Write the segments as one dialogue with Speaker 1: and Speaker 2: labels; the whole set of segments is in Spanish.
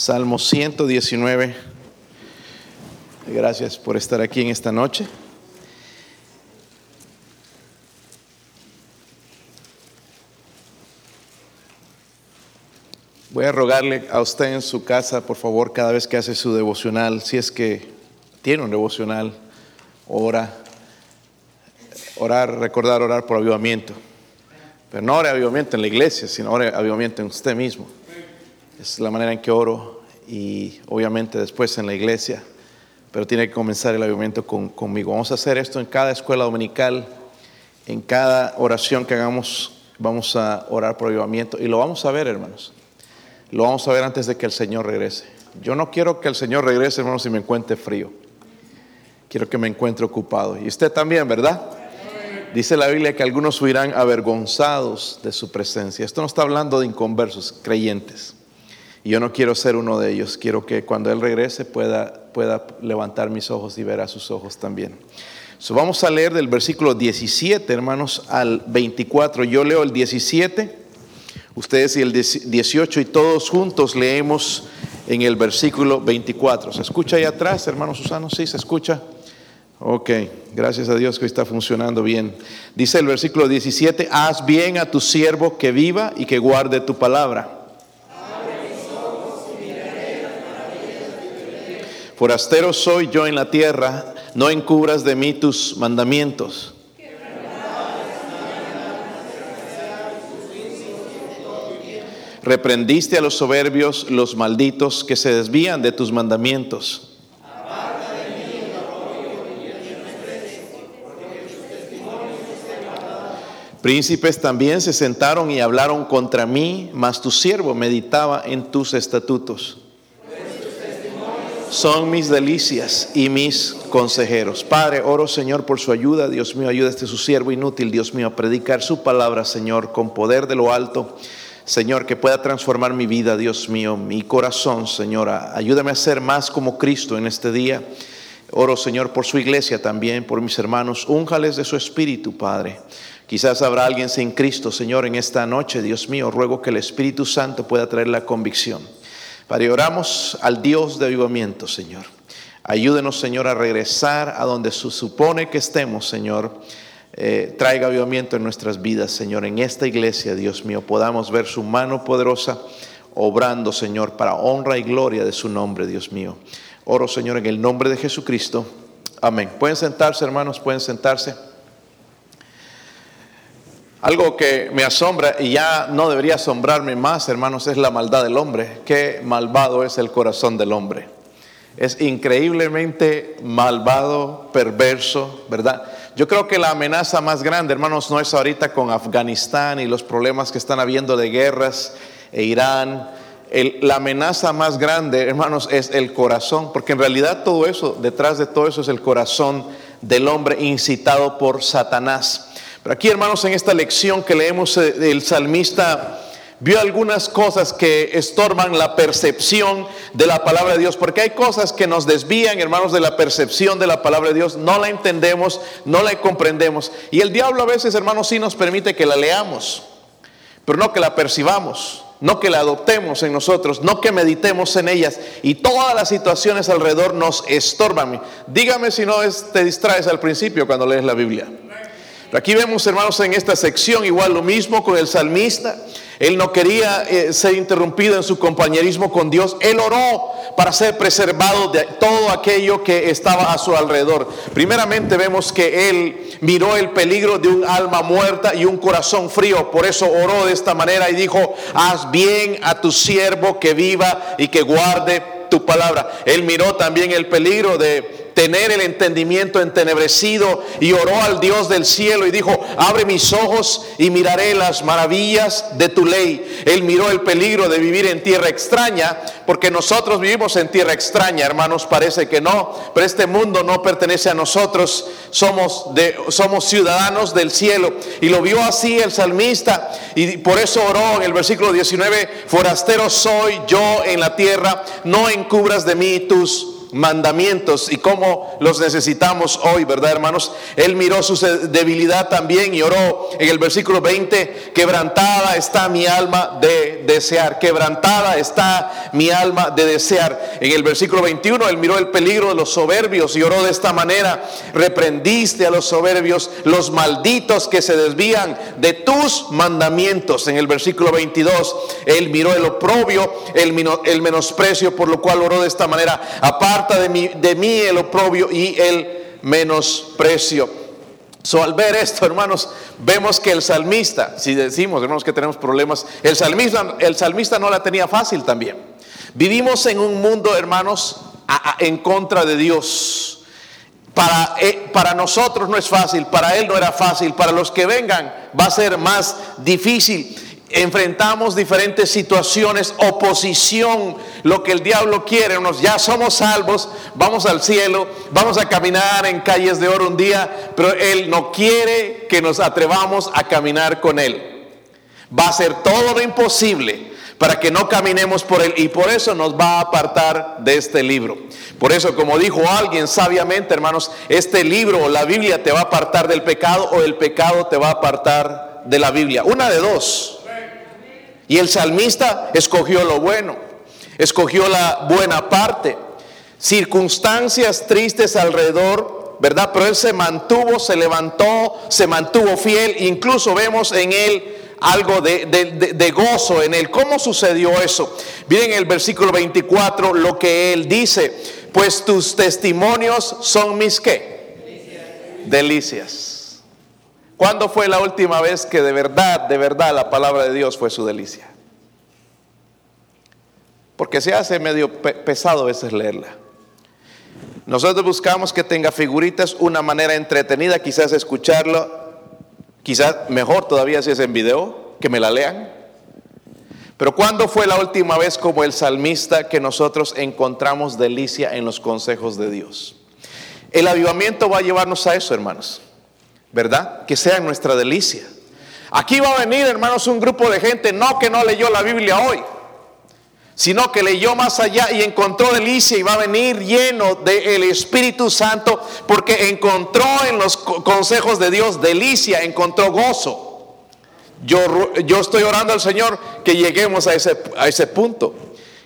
Speaker 1: Salmo 119. Gracias por estar aquí en esta noche. Voy a rogarle a usted en su casa, por favor, cada vez que hace su devocional, si es que tiene un devocional, ora, orar, recordar orar por avivamiento. Pero no ore avivamiento en la iglesia, sino ore avivamiento en usted mismo. Es la manera en que oro y obviamente después en la iglesia, pero tiene que comenzar el avivamiento conmigo. Vamos a hacer esto en cada escuela dominical, en cada oración que hagamos, vamos a orar por avivamiento y lo vamos a ver, hermanos. Lo vamos a ver antes de que el Señor regrese. Yo no quiero que el Señor regrese, hermanos, si me encuentre frío. Quiero que me encuentre ocupado. Y usted también, ¿verdad? Dice la Biblia que algunos huirán avergonzados de su presencia. Esto no está hablando de inconversos, creyentes. Y yo no quiero ser uno de ellos. Quiero que cuando Él regrese pueda, pueda levantar mis ojos y ver a sus ojos también. Vamos a leer del versículo 17, hermanos, al 24. Yo leo el 17 Ustedes y el 18 y todos juntos leemos en el versículo 24. ¿Se escucha ahí atrás, hermano Susano? Sí, se escucha. Ok, gracias a Dios que está funcionando bien. Dice el versículo 17, haz bien a tu siervo que viva y que guarde tu palabra. Forastero soy yo en la tierra, no encubras de mí tus mandamientos. Reprendiste a los soberbios, los malditos que se desvían de tus mandamientos. Príncipes también se sentaron y hablaron contra mí, mas tu siervo meditaba en tus estatutos. Son mis delicias y mis consejeros. Padre, oro Señor por su ayuda. Dios mío, ayuda a este su siervo inútil, Dios mío, a predicar su palabra, Señor, con poder de lo alto. Señor, que pueda transformar mi vida, Dios mío, mi corazón, Señora. Ayúdame a ser más como Cristo en este día. Oro, Señor, por su iglesia también, por mis hermanos. Únjales de su espíritu, Padre. Quizás habrá alguien sin Cristo, Señor, en esta noche, Dios mío. Ruego que el Espíritu Santo pueda traer la convicción. Padre, oramos al Dios de avivamiento, Señor. Ayúdenos, Señor, a regresar a donde se supone que estemos, Señor eh, traiga avivamiento en nuestras vidas, Señor. En esta iglesia, Dios mío, podamos ver su mano poderosa obrando, Señor, para honra y gloria de su nombre, Dios mío. Oro, Señor, en el nombre de Jesucristo. Amén. Pueden sentarse, hermanos, pueden sentarse. Algo que me asombra y ya no debería asombrarme más, hermanos, es la maldad del hombre. Qué malvado es el corazón del hombre. Es increíblemente malvado, perverso, ¿verdad? Yo creo que la amenaza más grande, hermanos, no es ahorita con Afganistán y los problemas que están habiendo de guerras e Irán. la amenaza más grande, hermanos, es el corazón, porque en realidad todo eso, detrás de todo eso es el corazón del hombre incitado por Satanás. Pero aquí, hermanos, en esta lección que leemos, eh, el salmista vio algunas cosas que estorban la percepción de la palabra de Dios, porque hay cosas que nos desvían, hermanos, de la percepción de la palabra de Dios, no la entendemos, no la comprendemos. Y el diablo a veces, hermanos, sí nos permite que la leamos, pero no que la percibamos, no que la adoptemos en nosotros, no que meditemos en ellas. Y todas las situaciones alrededor nos estorban. Dígame si no te distraes al principio cuando lees la Biblia. Aquí vemos, hermanos, en esta sección igual lo mismo con el salmista. Él no quería eh, ser interrumpido en su compañerismo con Dios. Él oró para ser preservado de todo aquello que estaba a su alrededor. Primeramente vemos que él miró el peligro de un alma muerta y un corazón frío. Por eso oró de esta manera y dijo, haz bien a tu siervo que viva y que guarde tu palabra. Él miró también el peligro de tener el entendimiento entenebrecido y oró al Dios del cielo y dijo, abre mis ojos y miraré las maravillas de tu ley. Él miró el peligro de vivir en tierra extraña, porque nosotros vivimos en tierra extraña, hermanos, parece que no, pero este mundo no pertenece a nosotros, somos, somos ciudadanos del cielo. Y lo vio así el salmista y por eso oró en el versículo 19, forastero soy yo en la tierra, no encubras de mí tus mandamientos y cómo los necesitamos hoy, ¿verdad, hermanos? Él miró su debilidad también y oró en el versículo 20, quebrantada está mi alma de desear, quebrantada está mi alma de desear. En el versículo 21, él miró el peligro de los soberbios y oró de esta manera, reprendiste a los soberbios, los malditos que se desvían de tus mandamientos. En el versículo 22, él miró el oprobio, el, el menosprecio, por lo cual oró de esta manera, aparta de mí, el oprobio y el menosprecio. So, al ver esto, hermanos, vemos que el salmista, si decimos, hermanos, que tenemos problemas, el salmista, el salmista no la tenía fácil también. Vivimos en un mundo, hermanos, en contra de Dios. Para, eh, para nosotros no es fácil, para Él no era fácil, para los que vengan va a ser más difícil enfrentamos diferentes situaciones, oposición, lo que el diablo quiere, unos ya somos salvos, vamos al cielo, vamos a caminar en calles de oro un día, pero él no quiere que nos atrevamos a caminar con él. Va a ser todo lo imposible para que no caminemos por él y por eso nos va a apartar de este libro. Por eso, como dijo alguien sabiamente, hermanos, este libro o la Biblia te va a apartar del pecado o el pecado te va a apartar de la Biblia. Una de dos. Y el salmista escogió lo bueno, escogió la buena parte. Circunstancias tristes alrededor, ¿verdad? Pero él se mantuvo, se levantó, se mantuvo fiel. Incluso vemos en él algo de, gozo en él. ¿Cómo sucedió eso? Miren el versículo 24 lo que él dice. Pues tus testimonios son mis qué? Delicias. Delicias. ¿Cuándo fue la última vez que de verdad, de verdad la palabra de Dios fue su delicia? Porque se hace medio pesado a veces leerla. Nosotros buscamos que tenga figuritas, una manera entretenida, quizás escucharlo, quizás mejor todavía si es en video, que me la lean. Pero ¿cuándo fue la última vez como el salmista que nosotros encontramos delicia en los consejos de Dios? El avivamiento va a llevarnos a eso, hermanos. ¿Verdad? Que sea nuestra delicia. Aquí va a venir, hermanos, un grupo de gente, no que no leyó la Biblia hoy, sino que leyó más allá y encontró delicia y va a venir lleno del Espíritu Santo porque encontró en los consejos de Dios delicia, encontró gozo. Yo, yo estoy orando al Señor que lleguemos a ese, a ese punto.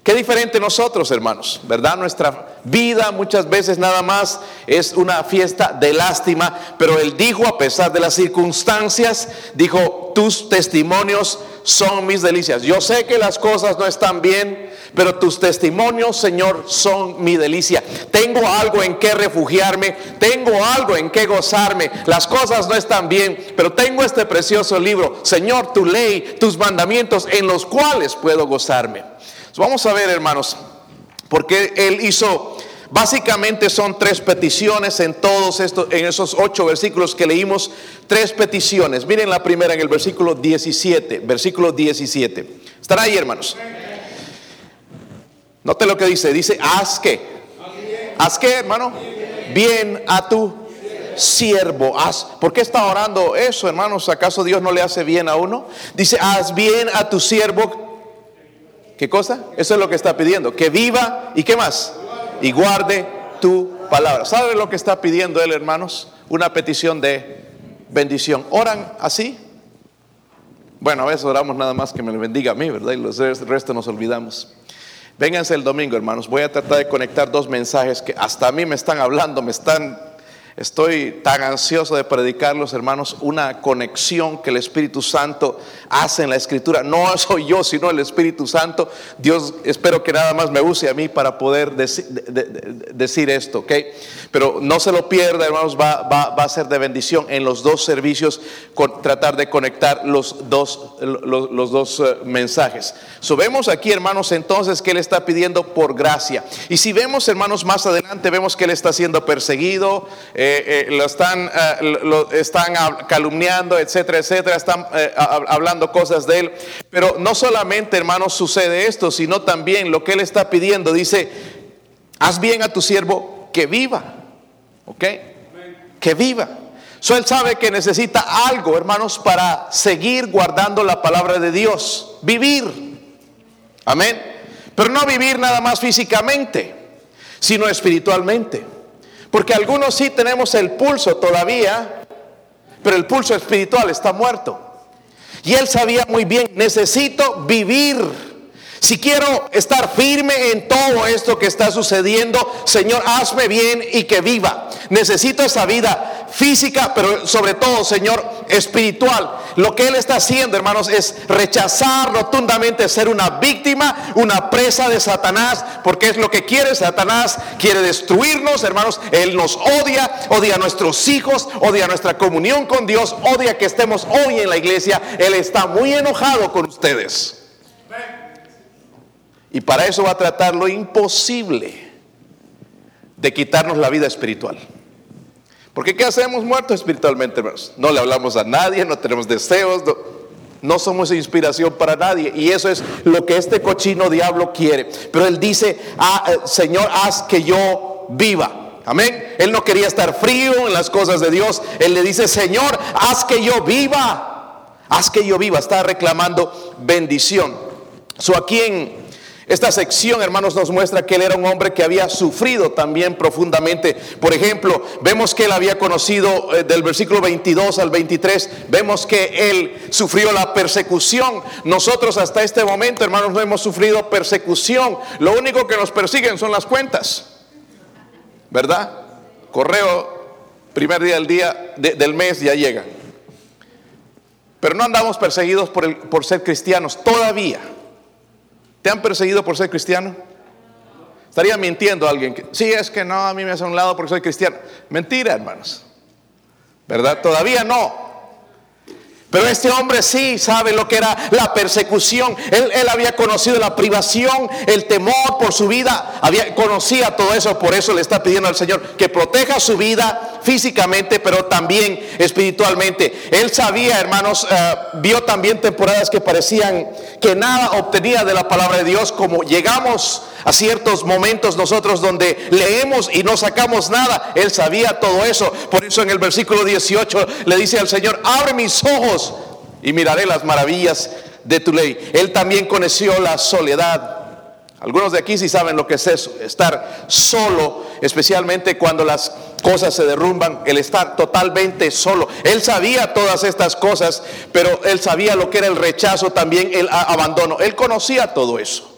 Speaker 1: Qué diferente nosotros, hermanos, ¿verdad? Nuestra vida muchas veces nada más es una fiesta de lástima, pero Él dijo, a pesar de las circunstancias, dijo, tus testimonios son mis delicias. Yo sé que las cosas no están bien, pero tus testimonios, Señor, son mi delicia. Tengo algo en que refugiarme, tengo algo en que gozarme. Las cosas no están bien, pero tengo este precioso libro, Señor, tu ley, tus mandamientos en los cuales puedo gozarme. Vamos a ver, hermanos, porque él hizo, básicamente son tres peticiones en todos estos, en esos ocho versículos que leímos, tres peticiones. Miren la primera en el versículo 17, versículo 17. ¿Estará ahí, hermanos? Note lo que dice, dice, haz que, haz que, hermano, bien a tu siervo. Haz, ¿Por qué está orando eso, hermanos? ¿Acaso Dios no le hace bien a uno? Dice, haz bien a tu siervo ¿Qué cosa? Eso es lo que está pidiendo. Que viva y qué más. Y guarde tu palabra. ¿Sabe lo que está pidiendo él, hermanos? Una petición de bendición. ¿Oran así? Bueno, a veces oramos nada más que me bendiga a mí, ¿verdad? Y los restos nos olvidamos. Vénganse el domingo, hermanos. Voy a tratar de conectar dos mensajes que hasta a mí me están hablando, me están Estoy tan ansioso de predicarlos, hermanos, una conexión que el Espíritu Santo hace en la Escritura. No soy yo, sino el Espíritu Santo. Dios, espero que nada más me use a mí para poder decir, esto, ¿ok? Pero no se lo pierda, hermanos, va, a ser de bendición en los dos servicios, tratar de conectar los dos, los, dos eh, mensajes. So, aquí, hermanos, entonces que Él está pidiendo por gracia. Y si vemos, hermanos, más adelante, vemos que Él está siendo perseguido. Eh, lo están, eh, lo están calumniando, etcétera, etcétera, están hablando cosas de él. Pero no solamente, hermanos, sucede esto, sino también lo que él está pidiendo. Dice, haz bien a tu siervo que viva, ¿ok? Que viva. So, él sabe que necesita algo, hermanos, para seguir guardando la palabra de Dios. Vivir. Amén. Pero no vivir nada más físicamente sino espiritualmente. Porque algunos sí tenemos el pulso todavía, pero el pulso espiritual está muerto. Y él sabía muy bien, necesito vivir. Si quiero estar firme en todo esto que está sucediendo, Señor, hazme bien y que viva. Necesito esa vida física, pero sobre todo, Señor, espiritual. Lo que Él está haciendo, hermanos, es rechazar rotundamente ser una víctima, una presa de Satanás, porque es lo que quiere Satanás. Quiere destruirnos, hermanos. Él nos odia, odia a nuestros hijos, odia nuestra comunión con Dios, odia que estemos hoy en la iglesia. Él está muy enojado con ustedes. Y para eso va a tratar lo imposible de quitarnos la vida espiritual. Porque ¿qué hacemos muertos espiritualmente, hermanos? No le hablamos a nadie, no tenemos deseos, no, somos inspiración para nadie. Y eso es lo que este cochino diablo quiere. Pero él dice, ah, eh, Señor, haz que yo viva. Amén. Él no quería estar frío en las cosas de Dios. Él le dice, Señor, haz que yo viva. Haz que yo viva. Está reclamando bendición. So aquí en esta sección, hermanos, nos muestra que él era un hombre que había sufrido también profundamente. Por ejemplo, vemos que él había conocido eh, del versículo 22 al 23, vemos que él sufrió la persecución. Nosotros hasta este momento, hermanos, no hemos sufrido persecución. Lo único que nos persiguen son las cuentas. ¿Verdad? Correo, primer día del día del mes ya llega. Pero no andamos perseguidos por, por ser cristianos todavía. ¿Te han perseguido por ser cristiano? Estaría mintiendo alguien sí, es que no, a mí me hace un lado porque soy cristiano. Mentira, hermanos. ¿Verdad? Todavía no. Pero este hombre sí sabe lo que era la persecución. Él, había conocido la privación, el temor por su vida. Había, conocía todo eso. Por eso le está pidiendo al Señor que proteja su vida físicamente, pero también espiritualmente. Él sabía, hermanos, eh, vio también temporadas que parecían que nada obtenía de la palabra de Dios. Como llegamos a ciertos momentos nosotros donde leemos y no sacamos nada. Él sabía todo eso. Por eso en el versículo 18 le dice al Señor, abre mis ojos y miraré las maravillas de tu ley. Él también conoció la soledad. Algunos de aquí sí saben lo que es eso, estar solo, especialmente cuando las cosas se derrumban, el estar totalmente solo. Él sabía todas estas cosas, pero él sabía lo que era el rechazo, también el abandono. Él conocía todo eso.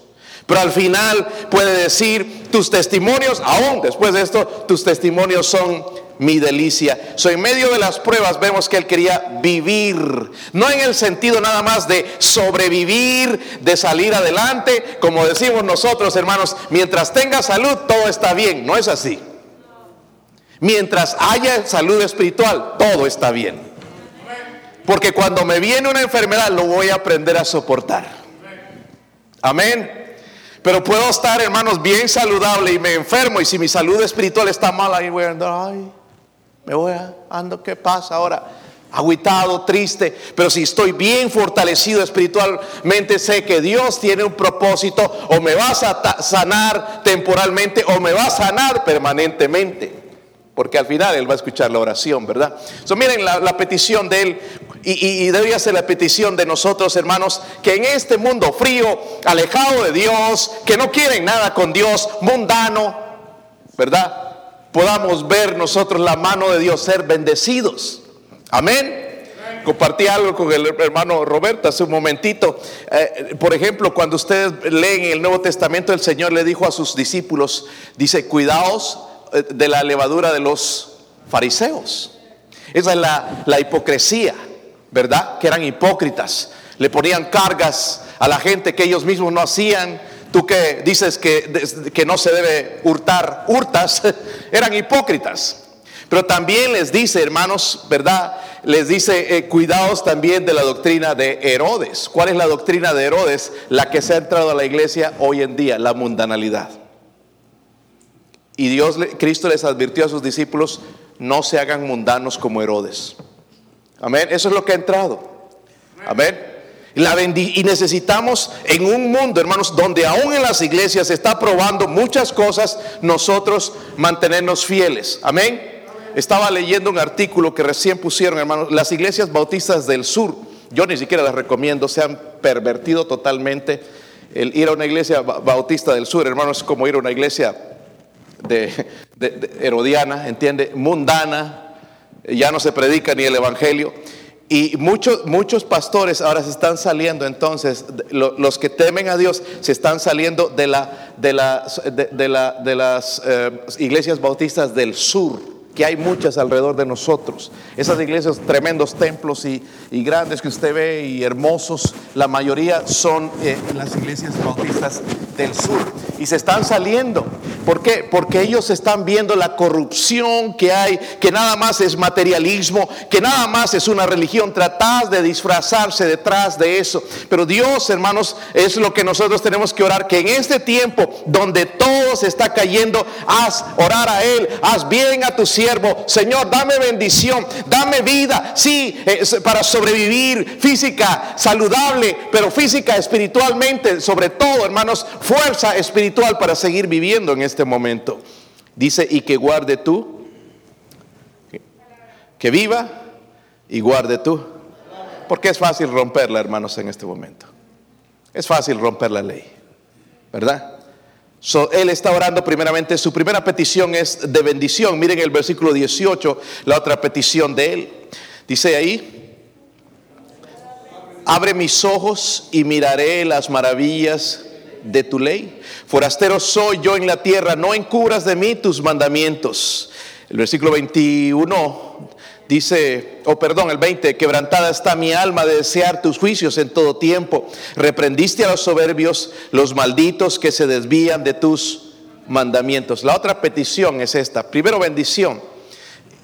Speaker 1: Pero al final puede decir, tus testimonios, aún después de esto, tus testimonios son mi delicia. So, en medio de las pruebas vemos que él quería vivir, no en el sentido nada más de sobrevivir, de salir adelante, como decimos nosotros, hermanos, mientras tenga salud, todo está bien, no es así. Mientras haya salud espiritual, todo está bien. Porque cuando me viene una enfermedad, lo voy a aprender a soportar. Amén. Pero puedo estar, hermanos, bien saludable y me enfermo. Y si mi salud espiritual está mala, ahí voy a andar, ay, me voy a, ando, ¿qué pasa ahora? Aguitado, triste, pero si estoy bien fortalecido espiritualmente, sé que Dios tiene un propósito, o me vas a sanar temporalmente, o me va a sanar permanentemente. Porque al final Él va a escuchar la oración, ¿verdad? So, miren la, petición de Él, y, y, debería ser la petición de nosotros, hermanos, que en este mundo frío, alejado de Dios, que no quieren nada con Dios, mundano, ¿verdad? Podamos ver nosotros la mano de Dios ser bendecidos. Amén. Compartí algo con el hermano Roberto hace un momentito. Eh, por ejemplo, cuando ustedes leen el Nuevo Testamento, el Señor le dijo a sus discípulos, dice, cuidaos eh, de la levadura de los fariseos. Esa es la, la hipocresía, ¿verdad? Que eran hipócritas. Le ponían cargas a la gente que ellos mismos no hacían Tú que dices que, que no se debe hurtar, hurtas, eran hipócritas. Pero también les dice, hermanos, ¿verdad? Les dice, eh, cuidados también de la doctrina de Herodes. ¿Cuál es la doctrina de Herodes? La que se ha entrado a la iglesia hoy en día, la mundanalidad. Y Dios, Cristo les advirtió a sus discípulos, no se hagan mundanos como Herodes. Amén. Eso es lo que ha entrado. Amén y necesitamos en un mundo, hermanos, donde aún en las iglesias se está probando muchas cosas, nosotros mantenernos fieles. Amén. Estaba leyendo un artículo que recién pusieron, hermanos, las iglesias bautistas del sur. Yo ni siquiera las recomiendo, se han pervertido totalmente. El ir a una iglesia bautista del sur, hermanos, es como ir a una iglesia de, Herodiana, ¿entiende? Mundana, ya no se predica ni el Evangelio. Y muchos, muchos pastores ahora se están saliendo, entonces, los que temen a Dios se están saliendo de, la, de, de, las eh, iglesias bautistas del sur que hay muchas alrededor de nosotros. Esas iglesias, tremendos templos y, grandes que usted ve y hermosos, la mayoría son eh, las iglesias bautistas del sur. Y se están saliendo. ¿Por qué? Porque ellos están viendo la corrupción que hay, que nada más es materialismo, que nada más es una religión. Tratar de disfrazarse detrás de eso. Pero Dios, hermanos, es lo que nosotros tenemos que orar, que en este tiempo donde todo se está cayendo, haz orar a Él, haz bien a tu Señor, dame bendición, dame vida, sí, para sobrevivir física, saludable, pero física, espiritualmente, sobre todo, hermanos, fuerza espiritual para seguir viviendo en este momento. Dice, y que guarde tú, que viva y guarde tú. Porque es fácil romperla, hermanos, en este momento. Es fácil romper la ley, ¿verdad? Él está orando primeramente, su primera petición es de bendición. Miren el versículo 18, la otra petición de él. Dice ahí, abre mis ojos y miraré las maravillas de tu ley. Forastero soy yo en la tierra, no encubras de mí tus mandamientos. El versículo 21 Dice, oh perdón, el 20, quebrantada está mi alma de desear tus juicios en todo tiempo. Reprendiste a los soberbios, los malditos que se desvían de tus mandamientos. La otra petición es esta. Primero bendición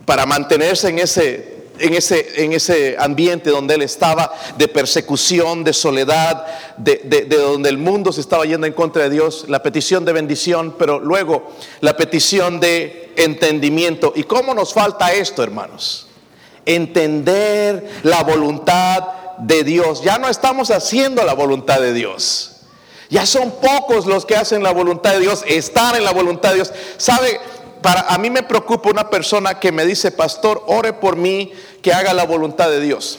Speaker 1: para mantenerse en ese en ese, en ese ambiente donde él estaba, de persecución, de soledad, de, de, donde el mundo se estaba yendo en contra de Dios, la petición de bendición, pero luego la petición de entendimiento. ¿Y cómo nos falta esto, hermanos? Entender la voluntad de Dios. Ya no estamos haciendo la voluntad de Dios. Ya son pocos los que hacen la voluntad de Dios, están en la voluntad de Dios. ¿Sabe? Para a mí me preocupa una persona que me dice, "Pastor, ore por mí que haga la voluntad de Dios."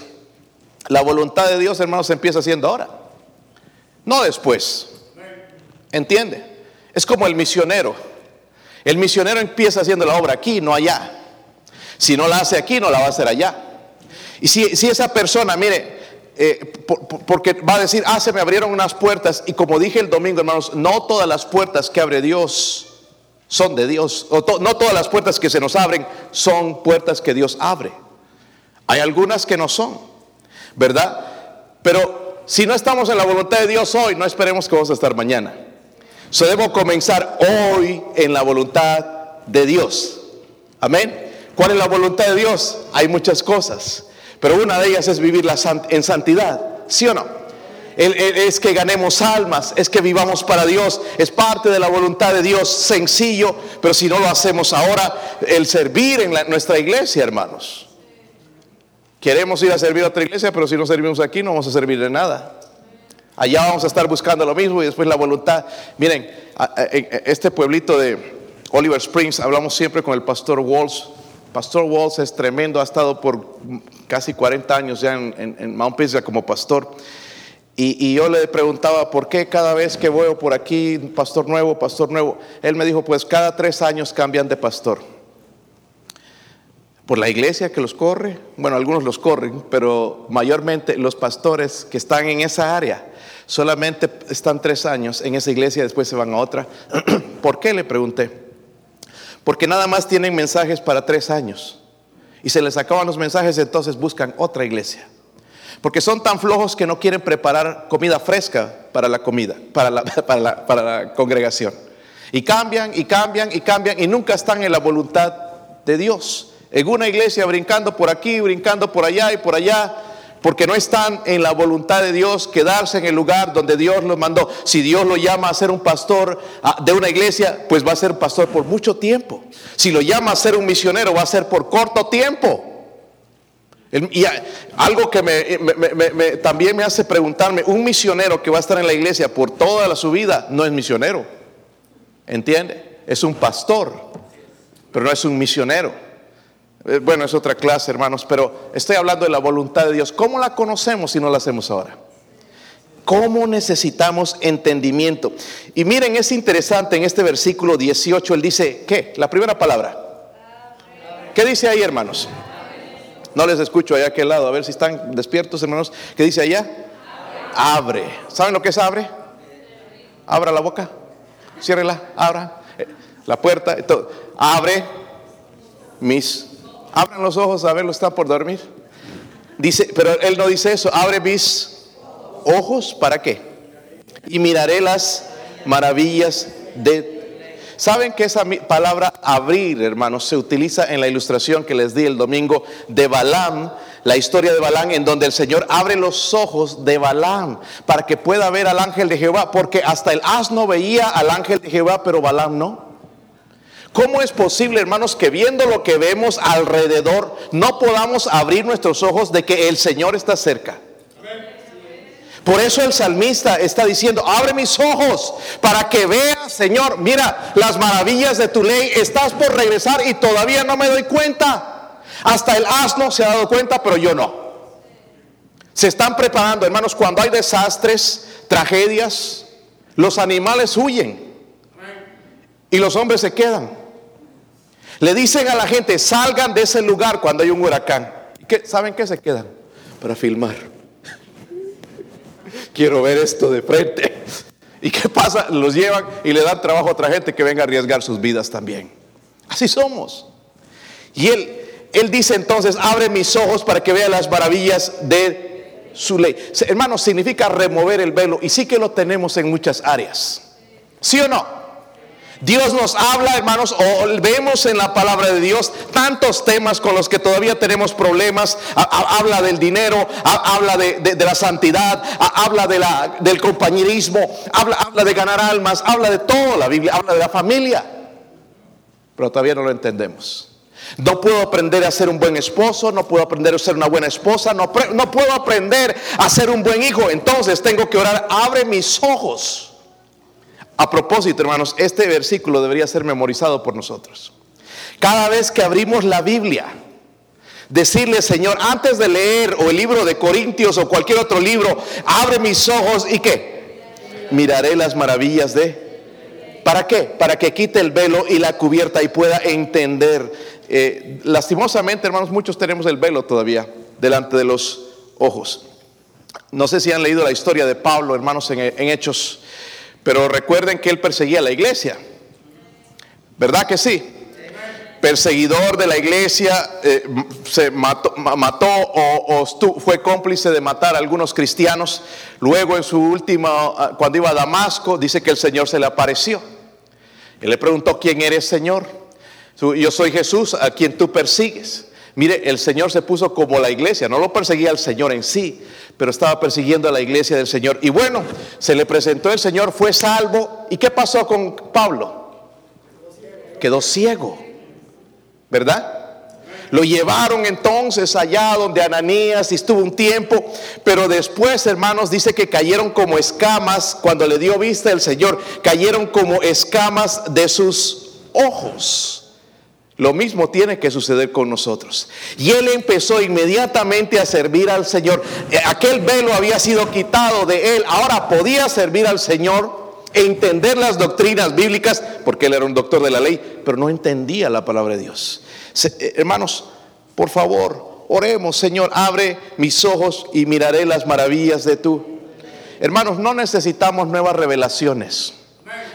Speaker 1: La voluntad de Dios, hermanos, empieza haciendo ahora. No después. ¿Entiende? Es como el misionero. El misionero empieza haciendo la obra aquí, no allá. Si no la hace aquí, no la va a hacer allá. Y si, esa persona, mire, eh, porque va a decir, ah, se me abrieron unas puertas. Y como dije el domingo, hermanos, no todas las puertas que abre Dios son de Dios. O no todas las puertas que se nos abren son puertas que Dios abre. Hay algunas que no son, ¿verdad? Pero si no estamos en la voluntad de Dios hoy, no esperemos que vamos a estar mañana. So debo comenzar hoy en la voluntad de Dios. Amén. ¿Cuál es la voluntad de Dios? Hay muchas cosas, pero una de ellas es vivir en santidad, ¿sí o no? Es que ganemos almas, es que vivamos para Dios, es parte de la voluntad de Dios, sencillo, pero si no lo hacemos ahora, el servir en nuestra iglesia, hermanos. Queremos ir a servir a otra iglesia, pero si no servimos aquí no vamos a servir de nada. Allá vamos a estar buscando lo mismo y después la voluntad. Miren, este pueblito de Oliver Springs, hablamos siempre con el pastor Walsh Pastor Walls es tremendo, ha estado por casi 40 años ya en, Mount Pisgah como pastor. Y, yo le preguntaba, ¿por qué cada vez que voy por aquí, pastor nuevo, pastor nuevo? Él me dijo, pues cada tres años cambian de pastor. Por la iglesia que los corre, bueno, algunos los corren, pero mayormente los pastores que están en esa área solamente están tres años en esa iglesia, después se van a otra. ¿Por qué? Le pregunté. Porque nada más tienen mensajes para tres años. Y se les acaban los mensajes, entonces buscan otra iglesia. Porque son tan flojos que no quieren preparar comida fresca para la comida, para la, congregación. Y cambian y cambian y cambian y nunca están en la voluntad de Dios. En una iglesia brincando por aquí, brincando por allá y por allá porque no están en la voluntad de Dios quedarse en el lugar donde Dios los mandó. Si Dios lo llama a ser un pastor ah, de una iglesia, pues va a ser pastor por mucho tiempo. Si lo llama a ser un misionero, va a ser por corto tiempo. Y algo que también me hace preguntarme, un misionero que va a estar en la iglesia por toda su vida no es misionero. ¿Entiende? Es un pastor, pero no es un misionero. Eh, bueno, es otra clase, hermanos, pero estoy hablando de la voluntad de Dios. ¿Cómo la conocemos si no la hacemos ahora? ¿Cómo necesitamos entendimiento? Y miren, es interesante en este versículo 18, él dice, ¿qué? La primera palabra. ¿Qué dice ahí, hermanos? No les escucho allá a aquel lado, a ver si están despiertos, hermanos. ¿Qué dice allá? Abre. ¿Saben lo que es abre? Abra la boca, ciérrela, abra eh, la puerta, abre mis, abran los ojos a verlo, está por dormir. Dice, pero él no dice eso, abre mis ojos, ¿para qué? Y miraré las maravillas de... ¿Saben que esa palabra abrir, hermanos, se utiliza en la ilustración que les di el domingo de Balaam? La historia de Balaam en donde el Señor abre los ojos de Balaam para que pueda ver al ángel de Jehová, porque hasta el asno veía al ángel de Jehová, pero Balaam no. ¿Cómo es posible, hermanos, que viendo lo que vemos alrededor, no podamos abrir nuestros ojos de que el Señor está cerca? Por eso el salmista está diciendo, abre mis ojos para que vea, Señor, mira las maravillas de tu ley, estás por regresar y todavía no me doy cuenta. Hasta el asno se ha dado cuenta, pero yo no. Se están preparando, hermanos, cuando hay desastres, tragedias, los animales huyen y los hombres se quedan. Le dicen a la gente, salgan de ese lugar cuando hay un huracán. ¿Qué, ¿Saben qué se quedan? Para filmar quiero ver esto de frente. ¿Y qué pasa? Los llevan y le dan trabajo a otra gente que venga a arriesgar sus vidas también. Así somos. Y él, él dice entonces, abre mis ojos para que vea las maravillas de su ley. Hermanos, significa remover el velo y sí que lo tenemos en muchas áreas. ¿Sí o no? Dios nos habla, hermanos, o vemos en la palabra de Dios tantos temas con los que todavía tenemos problemas. habla del dinero, habla de, la santidad, habla de la, del compañerismo, habla, habla de ganar almas, habla de todo la Biblia, habla de la familia. Pero todavía no lo entendemos. No puedo aprender a ser un buen esposo, no puedo aprender a ser una buena esposa, no, no puedo aprender a ser un buen hijo. Entonces tengo que orar, abre mis ojos a propósito, hermanos, este versículo debería ser memorizado por nosotros. Cada vez que abrimos la Biblia, decirle, Señor, antes de leer o el libro de Corintios o cualquier otro libro, abre mis ojos y qué? Miraré las maravillas de... ¿Para qué? Para que quite el velo y la cubierta y pueda entender. Eh, lastimosamente, hermanos, muchos tenemos el velo todavía delante de los ojos. No sé si han leído la historia de Pablo, hermanos, en, en Hechos pero recuerden que él perseguía a la iglesia. ¿Verdad que sí? Perseguidor de la iglesia, eh, se mató, o, fue cómplice de matar a algunos cristianos. Luego en su última, ah, cuando iba a Damasco, dice que el Señor se le apareció. Él le preguntó, ¿quién eres Señor? Yo soy Jesús, a quien tú persigues. Mire, el Señor se puso como la iglesia, no lo perseguía el Señor en sí, pero estaba persiguiendo a la iglesia del Señor. Y bueno, se le presentó el Señor, fue salvo. ¿Y qué pasó con Pablo? Quedó ciego, ¿verdad? Lo llevaron entonces allá donde Ananías y estuvo un tiempo, pero después, hermanos, dice que cayeron como escamas, cuando le dio vista el Señor, cayeron como escamas de sus ojos. Lo mismo tiene que suceder con nosotros. Y él empezó inmediatamente a servir al Señor. Eh, aquel velo había sido quitado de él. Ahora podía servir al Señor e entender las doctrinas bíblicas, porque él era un doctor de la ley, pero no entendía la palabra de Dios. Eh, hermanos, por favor, oremos, Señor, abre mis ojos y miraré las maravillas de tú. Hermanos, no necesitamos nuevas revelaciones.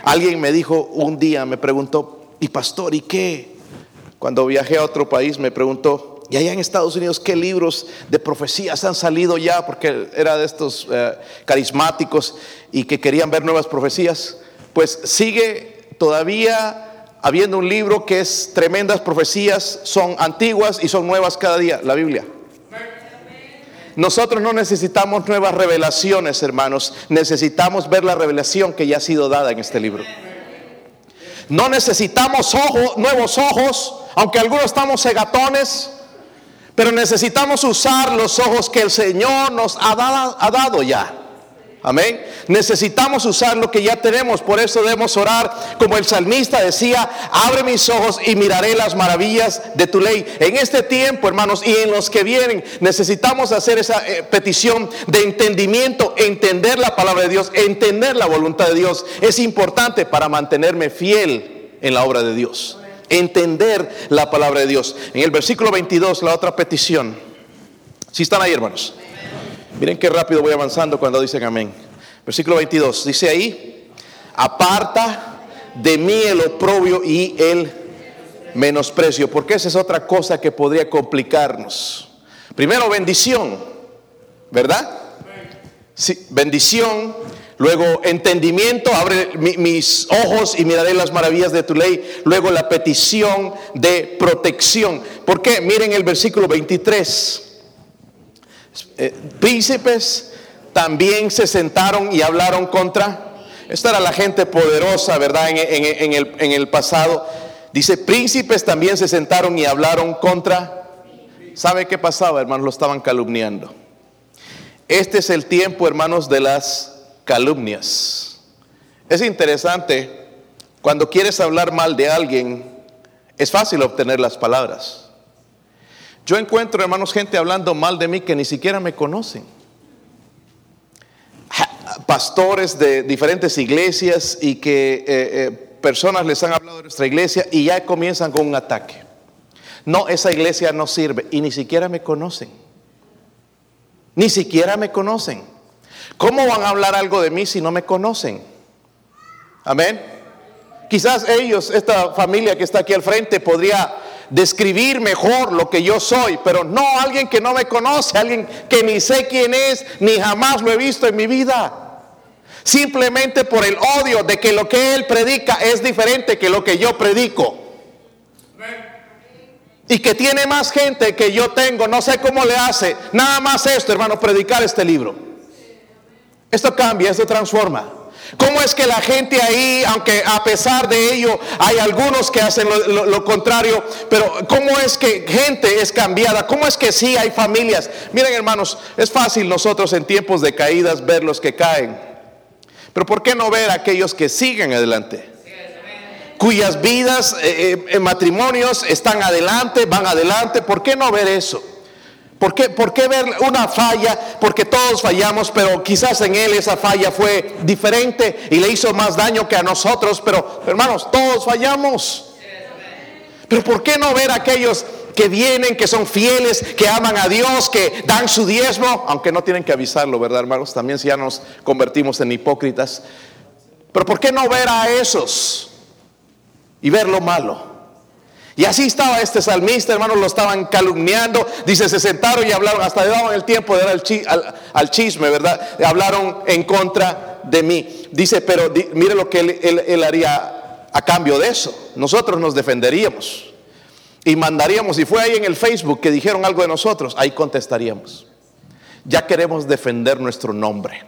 Speaker 1: Alguien me dijo un día, me preguntó, ¿y pastor, y qué? Cuando viajé a otro país me preguntó, ¿y allá en Estados Unidos qué libros de profecías han salido ya? Porque era de estos eh, carismáticos y que querían ver nuevas profecías. Pues sigue todavía habiendo un libro que es tremendas profecías, son antiguas y son nuevas cada día, la Biblia. Nosotros no necesitamos nuevas revelaciones, hermanos, necesitamos ver la revelación que ya ha sido dada en este libro. No necesitamos nuevos ojos, aunque algunos estamos cegatones, pero necesitamos usar los ojos que el Señor nos ha dado ya. Amén. necesitamos usar lo que ya tenemos. Por eso debemos orar, como el salmista decía, abre mis ojos y miraré las maravillas de tu ley. En este tiempo, hermanos, y en los que vienen, necesitamos hacer esa eh, petición de entendimiento, entender la palabra de Dios, entender la voluntad de Dios. Es importante para mantenerme fiel en la obra de Dios. Entender la palabra de Dios. En el versículo 22, la otra petición. Si están ahí, hermanos. Miren qué rápido voy avanzando cuando dicen amén. Versículo 22, dice ahí, aparta de mí el oprobio y el menosprecio, porque esa es otra cosa que podría complicarnos. Primero, bendición, ¿verdad? Sí, bendición, luego entendimiento, abre mis ojos y miraré las maravillas de tu ley, luego la petición de protección. ¿Por qué? Miren el versículo 23. Eh, príncipes también se sentaron y hablaron contra. Esta era la gente poderosa, ¿verdad? En, el, en el pasado. Dice, príncipes también se sentaron y hablaron contra. ¿Sabe qué pasaba, hermanos? Lo estaban calumniando. Este es el tiempo, hermanos, de las calumnias. Es interesante, cuando quieres hablar mal de alguien, es fácil obtener las palabras. Yo encuentro, hermanos, gente hablando mal de mí que ni siquiera me conocen. Pastores de diferentes iglesias y que eh, eh, personas les han hablado de nuestra iglesia y ya comienzan con un ataque. No, esa iglesia no sirve y ni siquiera me conocen. Ni siquiera me conocen. ¿Cómo van a hablar algo de mí si no me conocen? Amén. Quizás ellos, esta familia que está aquí al frente, podría describir mejor lo que yo soy, pero no alguien que no me conoce, alguien que ni sé quién es, ni jamás lo he visto en mi vida. Simplemente por el odio de que lo que él predica es diferente que lo que yo predico. Y que tiene más gente que yo tengo, no sé cómo le hace. Nada más esto, hermano, predicar este libro. Esto cambia, esto transforma. ¿Cómo es que la gente ahí, aunque a pesar de ello hay algunos que hacen lo, contrario, pero cómo es que gente es cambiada? ¿Cómo es que sí hay familias? Miren hermanos, es fácil nosotros en tiempos de caídas ver los que caen, pero ¿por qué no ver a aquellos que siguen adelante? Cuyas vidas, eh, eh, matrimonios están adelante, van adelante, ¿por qué no ver eso? ¿Por qué, ¿Por qué, ver una falla? Porque todos fallamos, pero quizás en él esa falla fue diferente y le hizo más daño que a nosotros, pero hermanos, todos fallamos. Pero ¿por qué no ver a aquellos que vienen, que son fieles, que aman a Dios, que dan su diezmo? Aunque no tienen que avisarlo, ¿verdad, hermanos? También si ya nos convertimos en hipócritas. Pero ¿por qué no ver a esos y ver lo malo? Y así estaba este salmista, hermanos, lo estaban calumniando. Dice, se sentaron y hablaron, hasta daban el tiempo de dar al, chisme, ¿verdad? Hablaron en contra de mí. Dice, pero mire lo que él, haría a cambio de eso. Nosotros nos defenderíamos y mandaríamos, si fue ahí en el Facebook que dijeron algo de nosotros, ahí contestaríamos. Ya queremos defender nuestro nombre.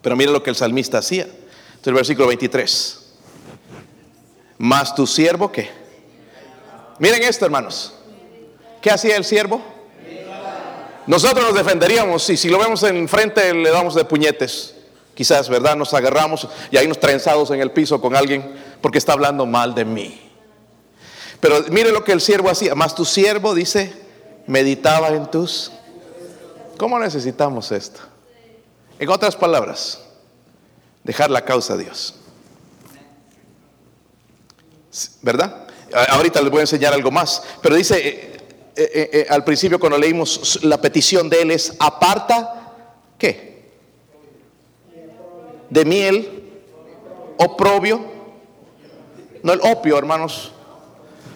Speaker 1: Pero mire lo que el salmista hacía. Entonces, el versículo 23. Más tu siervo que Miren esto, hermanos. ¿Qué hacía el siervo? Nosotros nos defenderíamos y si lo vemos enfrente le damos de puñetes. Quizás, ¿verdad? Nos agarramos y hay unos trenzados en el piso con alguien porque está hablando mal de mí. Pero mire lo que el siervo hacía. Más tu siervo, dice, meditaba en tus... ¿Cómo necesitamos esto? En otras palabras, dejar la causa a Dios. ¿Verdad? Ahorita les voy a enseñar algo más, pero dice eh, eh, eh, al principio cuando leímos la petición de él es aparta, ¿qué? De miel, oprobio, no el opio, hermanos,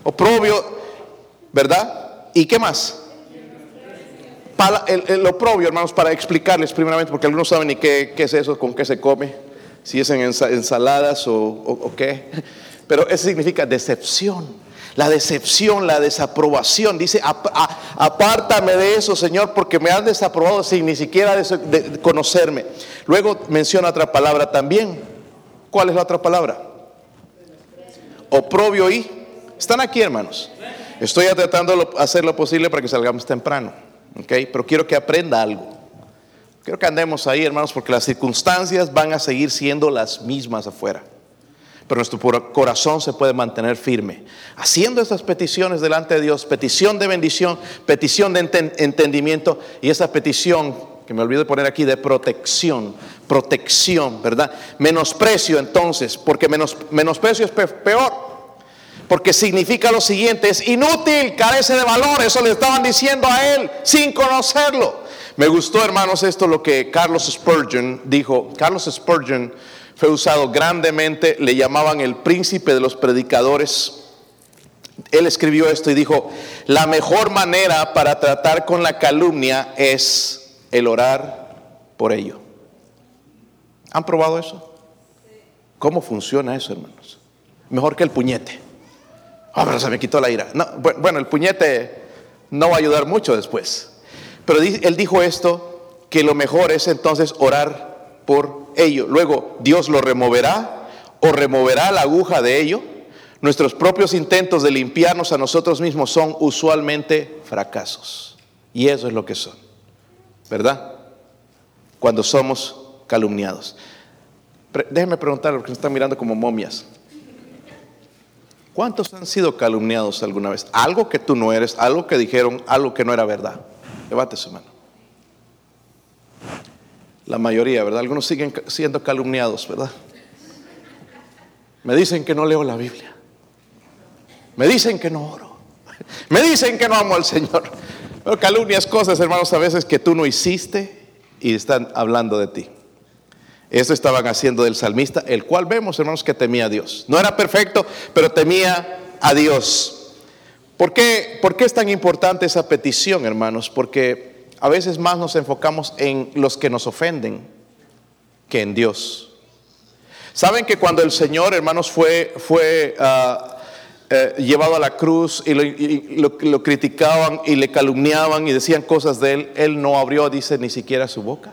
Speaker 1: oprobio, ¿verdad? ¿Y qué más? Para el, oprobio, hermanos, para explicarles primeramente, porque algunos saben ni qué, es eso, con qué se come, si es en ensaladas o qué. Pero eso significa decepción. La decepción, la desaprobación. Dice, apártame de eso, Señor, porque me han desaprobado sin ni siquiera conocerme. Luego menciona otra palabra también. ¿Cuál es la otra palabra? Oprobio y... Están aquí, hermanos. Estoy tratando de hacer lo posible para que salgamos temprano. Pero quiero que aprenda algo. Quiero que andemos ahí, hermanos, porque las circunstancias van a seguir siendo las mismas afuera. Pero nuestro corazón se puede mantener firme. Haciendo estas peticiones delante de Dios, petición de bendición, petición de entendimiento y esa petición que me olvido de poner aquí de protección, protección, ¿verdad? Menosprecio entonces, porque menos, menosprecio es peor, porque significa lo siguiente, es inútil, carece de valor, eso le estaban diciendo a él sin conocerlo. Me gustó, hermanos, esto lo que Carlos Spurgeon dijo. Carlos Spurgeon fue usado grandemente, le llamaban el príncipe de los predicadores. Él escribió esto y dijo, la mejor manera para tratar con la calumnia es el orar por ello. ¿Han probado eso? ¿Cómo funciona eso, hermanos? Mejor que el puñete. Ah, pero se me quitó la ira. bueno, el puñete no va a ayudar mucho después. Pero él dijo esto, que lo mejor es entonces orar por ello. Luego, Dios lo removerá o removerá la aguja de ello. Nuestros propios intentos de limpiarnos a nosotros mismos son usualmente fracasos. Y eso es lo que son. ¿Verdad? Cuando somos calumniados. Déjenme preguntar, porque me están mirando como momias. ¿Cuántos han sido calumniados alguna vez? Algo que tú no eres, algo que dijeron, algo que no era verdad. Levante su mano. La mayoría, ¿verdad? Algunos siguen siendo calumniados, ¿verdad? Me dicen que no leo la Biblia. Me dicen que no oro. Me dicen que no amo al Señor. Pero calumnias cosas, hermanos, a veces que tú no hiciste y están hablando de ti. Eso estaban haciendo del salmista, el cual vemos, hermanos, que temía a Dios. No era perfecto, pero temía a Dios. ¿Por qué, es tan importante esa petición, hermanos? Porque a veces más nos enfocamos en los que nos ofenden que en Dios. Saben que cuando el Señor, hermanos, fue, fue ah, eh, llevado a la cruz y, lo, criticaban y le calumniaban y decían cosas de él, él no abrió, dice, ni siquiera su boca.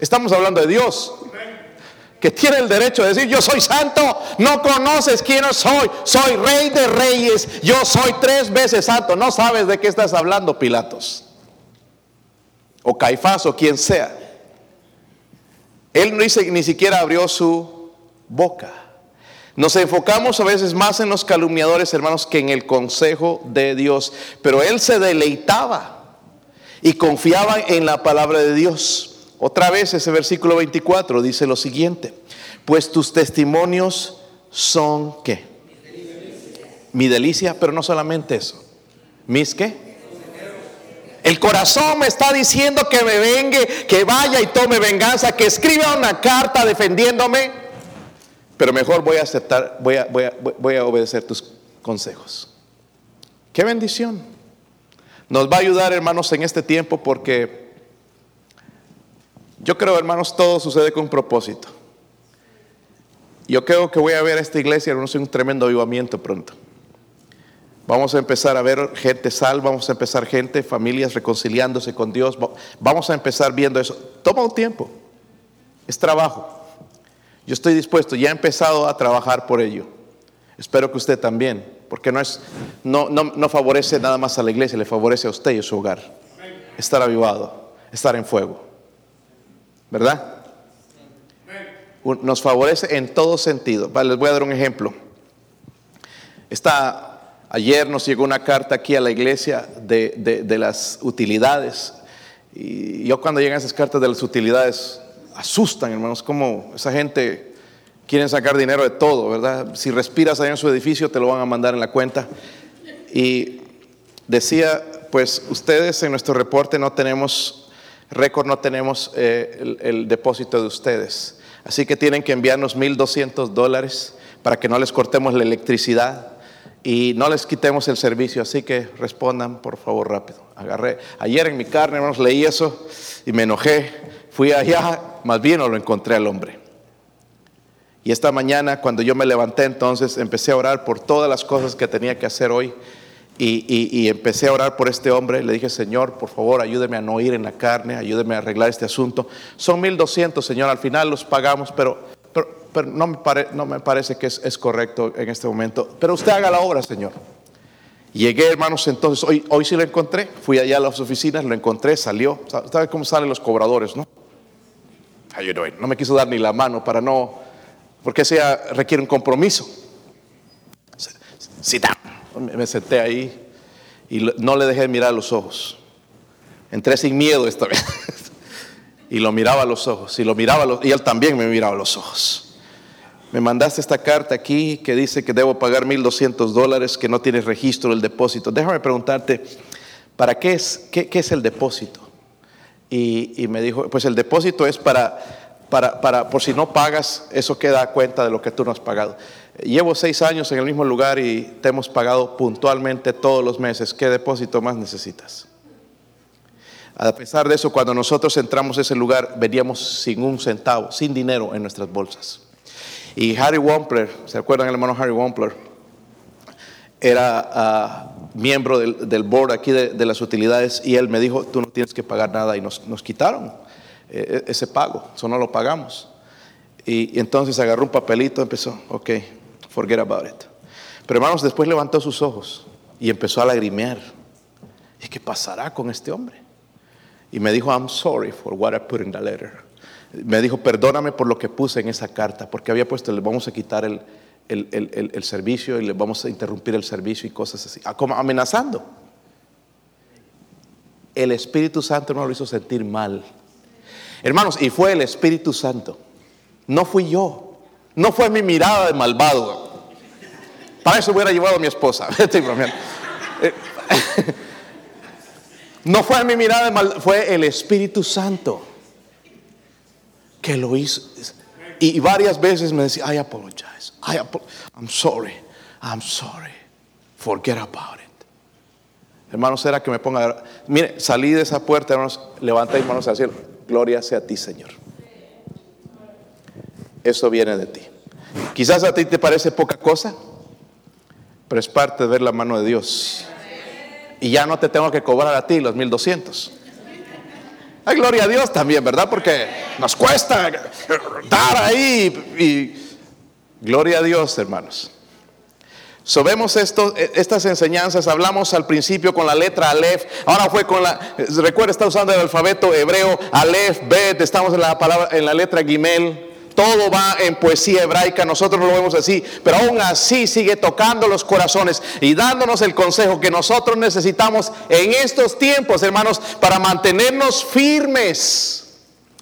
Speaker 1: Estamos hablando de Dios que tiene el derecho de decir, yo soy santo, no conoces quién soy, soy rey de reyes, yo soy tres veces santo, no sabes de qué estás hablando, Pilatos, Caifás, o quien sea. Él no dice, ni siquiera abrió su boca. Nos enfocamos a veces más en los calumniadores, hermanos, que en el consejo de Dios, pero él se deleitaba y confiaba en la palabra de Dios. Otra vez ese versículo 24 dice lo siguiente, pues tus testimonios son qué? Mi delicia, pero no solamente eso. ¿Mis qué? El corazón me está diciendo que me vengue, que vaya y tome venganza, que escriba una carta defendiéndome, pero mejor voy a aceptar, voy a, voy a, voy a obedecer tus consejos. Qué bendición. Nos va a ayudar, hermanos, en este tiempo porque yo creo, hermanos, todo sucede con un propósito. Yo creo que voy a ver a esta iglesia, hermanos, un tremendo avivamiento pronto. Vamos a empezar a ver gente salva, vamos a empezar gente, familias reconciliándose con Dios. Vamos a empezar viendo eso. Toma un tiempo. Es trabajo. Yo estoy dispuesto, ya he empezado a trabajar por ello. Espero que usted también, porque no, es, no, no, no favorece nada más a la iglesia, le favorece a usted y a su hogar. Estar avivado, estar en fuego. ¿verdad? Nos favorece en todo sentido. les voy a dar un ejemplo. Esta, ayer nos llegó una carta aquí a la iglesia de, las utilidades. Y yo cuando llegan esas cartas de las utilidades, asustan, hermanos, como esa gente quiere sacar dinero de todo, ¿verdad? Si respiras ahí en su edificio, te lo van a mandar en la cuenta. Y decía, pues ustedes en nuestro reporte no tenemos récord no tenemos eh, el, depósito de ustedes. Así que tienen que enviarnos 1.200 dólares para que no les cortemos la electricidad y no les quitemos el servicio. Así que respondan, por favor, rápido. Agarré, ayer en mi carne, hermanos, leí eso y me enojé. Fui allá, más bien no lo encontré al hombre. Y esta mañana, cuando yo me levanté, entonces empecé a orar por todas las cosas que tenía que hacer hoy y, empecé a orar por este hombre. Le dije, Señor, por favor, ayúdeme a no ir en la carne, ayúdeme a arreglar este asunto. Son 1.200, Señor, al final los pagamos, pero, pero, no, me no, me parece que es, correcto en este momento. Pero usted haga la obra, Señor. Llegué, hermanos, entonces, hoy, hoy sí lo encontré. Fui allá a las oficinas, lo encontré, salió. ¿Sabe cómo salen los cobradores, no? No me quiso dar ni la mano para no, porque sea requiere un compromiso. Sit down. Me senté ahí y no le dejé mirar los ojos. Entré sin miedo esta vez. y lo miraba a los ojos. Y, lo miraba y él también me miraba a los ojos. Me mandaste esta carta aquí que dice que debo pagar 1.200 dólares, que no tienes registro del depósito. Déjame preguntarte, ¿para qué es, qué, es el depósito? Y, me dijo, pues el depósito es para, para, para, por si no pagas, eso queda a cuenta de lo que tú no has pagado. Llevo seis años en el mismo lugar y te hemos pagado puntualmente todos los meses. ¿Qué depósito más necesitas? A pesar de eso, cuando nosotros entramos a ese lugar, veníamos sin un centavo, sin dinero en nuestras bolsas. Y Harry Wampler, ¿se acuerdan el hermano Harry Wampler? Era ah, miembro del, board aquí de, las utilidades y él me dijo, tú no tienes que pagar nada y nos, quitaron eh, ese pago, eso no lo pagamos. Y, y, entonces agarró un papelito, empezó, ok, forget about it. Pero hermanos, después levantó sus ojos y empezó a lagrimear. ¿Y qué pasará con este hombre? Y me dijo, I'm sorry for what I put in the letter. Me dijo, perdóname por lo que puse en esa carta, porque había puesto, le vamos a quitar el, servicio y le vamos a interrumpir el servicio y cosas así, ah, como amenazando. El Espíritu Santo no lo hizo sentir mal. Hermanos, y fue el Espíritu Santo. No fui yo. No fue mi mirada de malvado. Para eso hubiera llevado a mi esposa. Eh, no fue mi mirada de mal, fue el Espíritu Santo que lo hizo. Y varias veces me decía, I apologize. I I'm sorry. I'm sorry. Forget about it. Hermanos, era que me ponga. Mire, salí de esa puerta, hermanos, levanta mis manos al cielo. Gloria sea a ti, Señor. Eso viene de ti. Quizás a ti te parece poca cosa, pero es parte de ver la mano de Dios y ya no te tengo que cobrar a ti los 1200. Ay, gloria a Dios también, ¿verdad? Porque nos cuesta dar ahí y gloria a Dios, hermanos. So, vemos esto, estas enseñanzas, hablamos al principio con la letra Aleph, ahora fue con la, recuerda, está usando el alfabeto hebreo, Aleph, Bet, estamos en la palabra, en la letra Gimel, todo va en poesía hebraica, nosotros no lo vemos así, pero aún así sigue tocando los corazones y dándonos el consejo que nosotros necesitamos en estos tiempos, hermanos, para mantenernos firmes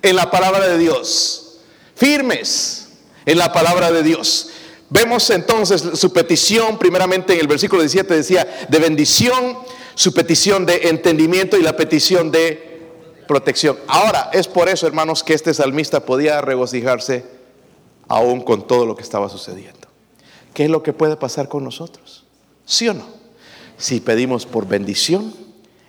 Speaker 1: en la palabra de Dios. Firmes en la palabra de Dios. Vemos entonces su petición, primeramente en el versículo 17 decía, de bendición, su petición de entendimiento y la petición de protección. Ahora, es por eso, hermanos, que este salmista podía regocijarse aún con todo lo que estaba sucediendo. ¿Qué es lo que puede pasar con nosotros? ¿Sí o no? Si pedimos por bendición,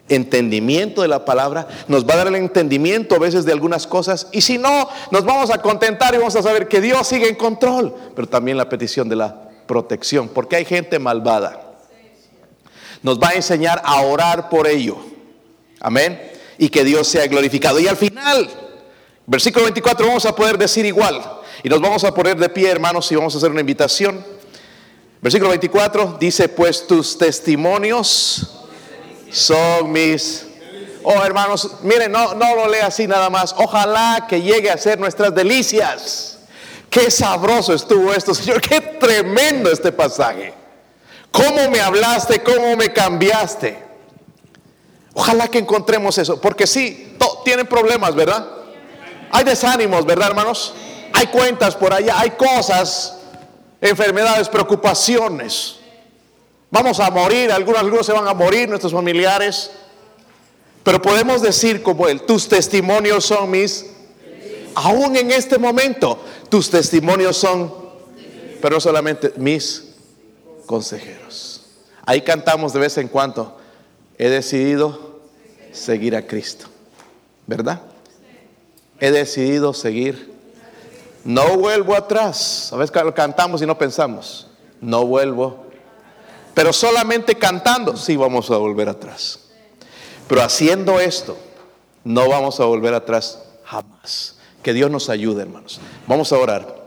Speaker 1: entendimiento de la palabra, nos va a dar el entendimiento a veces de algunas cosas, y si no, nos vamos a contentar y vamos a saber que Dios sigue en control, pero también la petición de la protección, porque hay gente malvada. Nos va a enseñar a orar por ello. Amén y que Dios sea glorificado. Y al final, versículo 24, vamos a poder decir igual. Y nos vamos a poner de pie, hermanos, y vamos a hacer una invitación. Versículo 24 dice, pues tus testimonios son mis... Oh, hermanos, miren, no, no lo lea así nada más. Ojalá que llegue a ser nuestras delicias. Qué sabroso estuvo esto, Señor. Qué tremendo este pasaje. ¿Cómo me hablaste? ¿Cómo me cambiaste? Ojalá que encontremos eso, porque sí, tienen problemas, ¿verdad? Hay desánimos, ¿verdad, hermanos? Hay cuentas por allá, hay cosas, enfermedades, preocupaciones. Vamos a morir, algunos, algunos se van a morir, nuestros familiares. Pero podemos decir como él, tus testimonios son mis, aún en este momento, tus testimonios son, pero solamente mis consejeros. Ahí cantamos de vez en cuando he decidido seguir a Cristo. ¿Verdad? He decidido seguir. No vuelvo atrás. A veces cantamos y no pensamos. No vuelvo. Pero solamente cantando, sí vamos a volver atrás. Pero haciendo esto, no vamos a volver atrás jamás. Que Dios nos ayude, hermanos. Vamos a orar.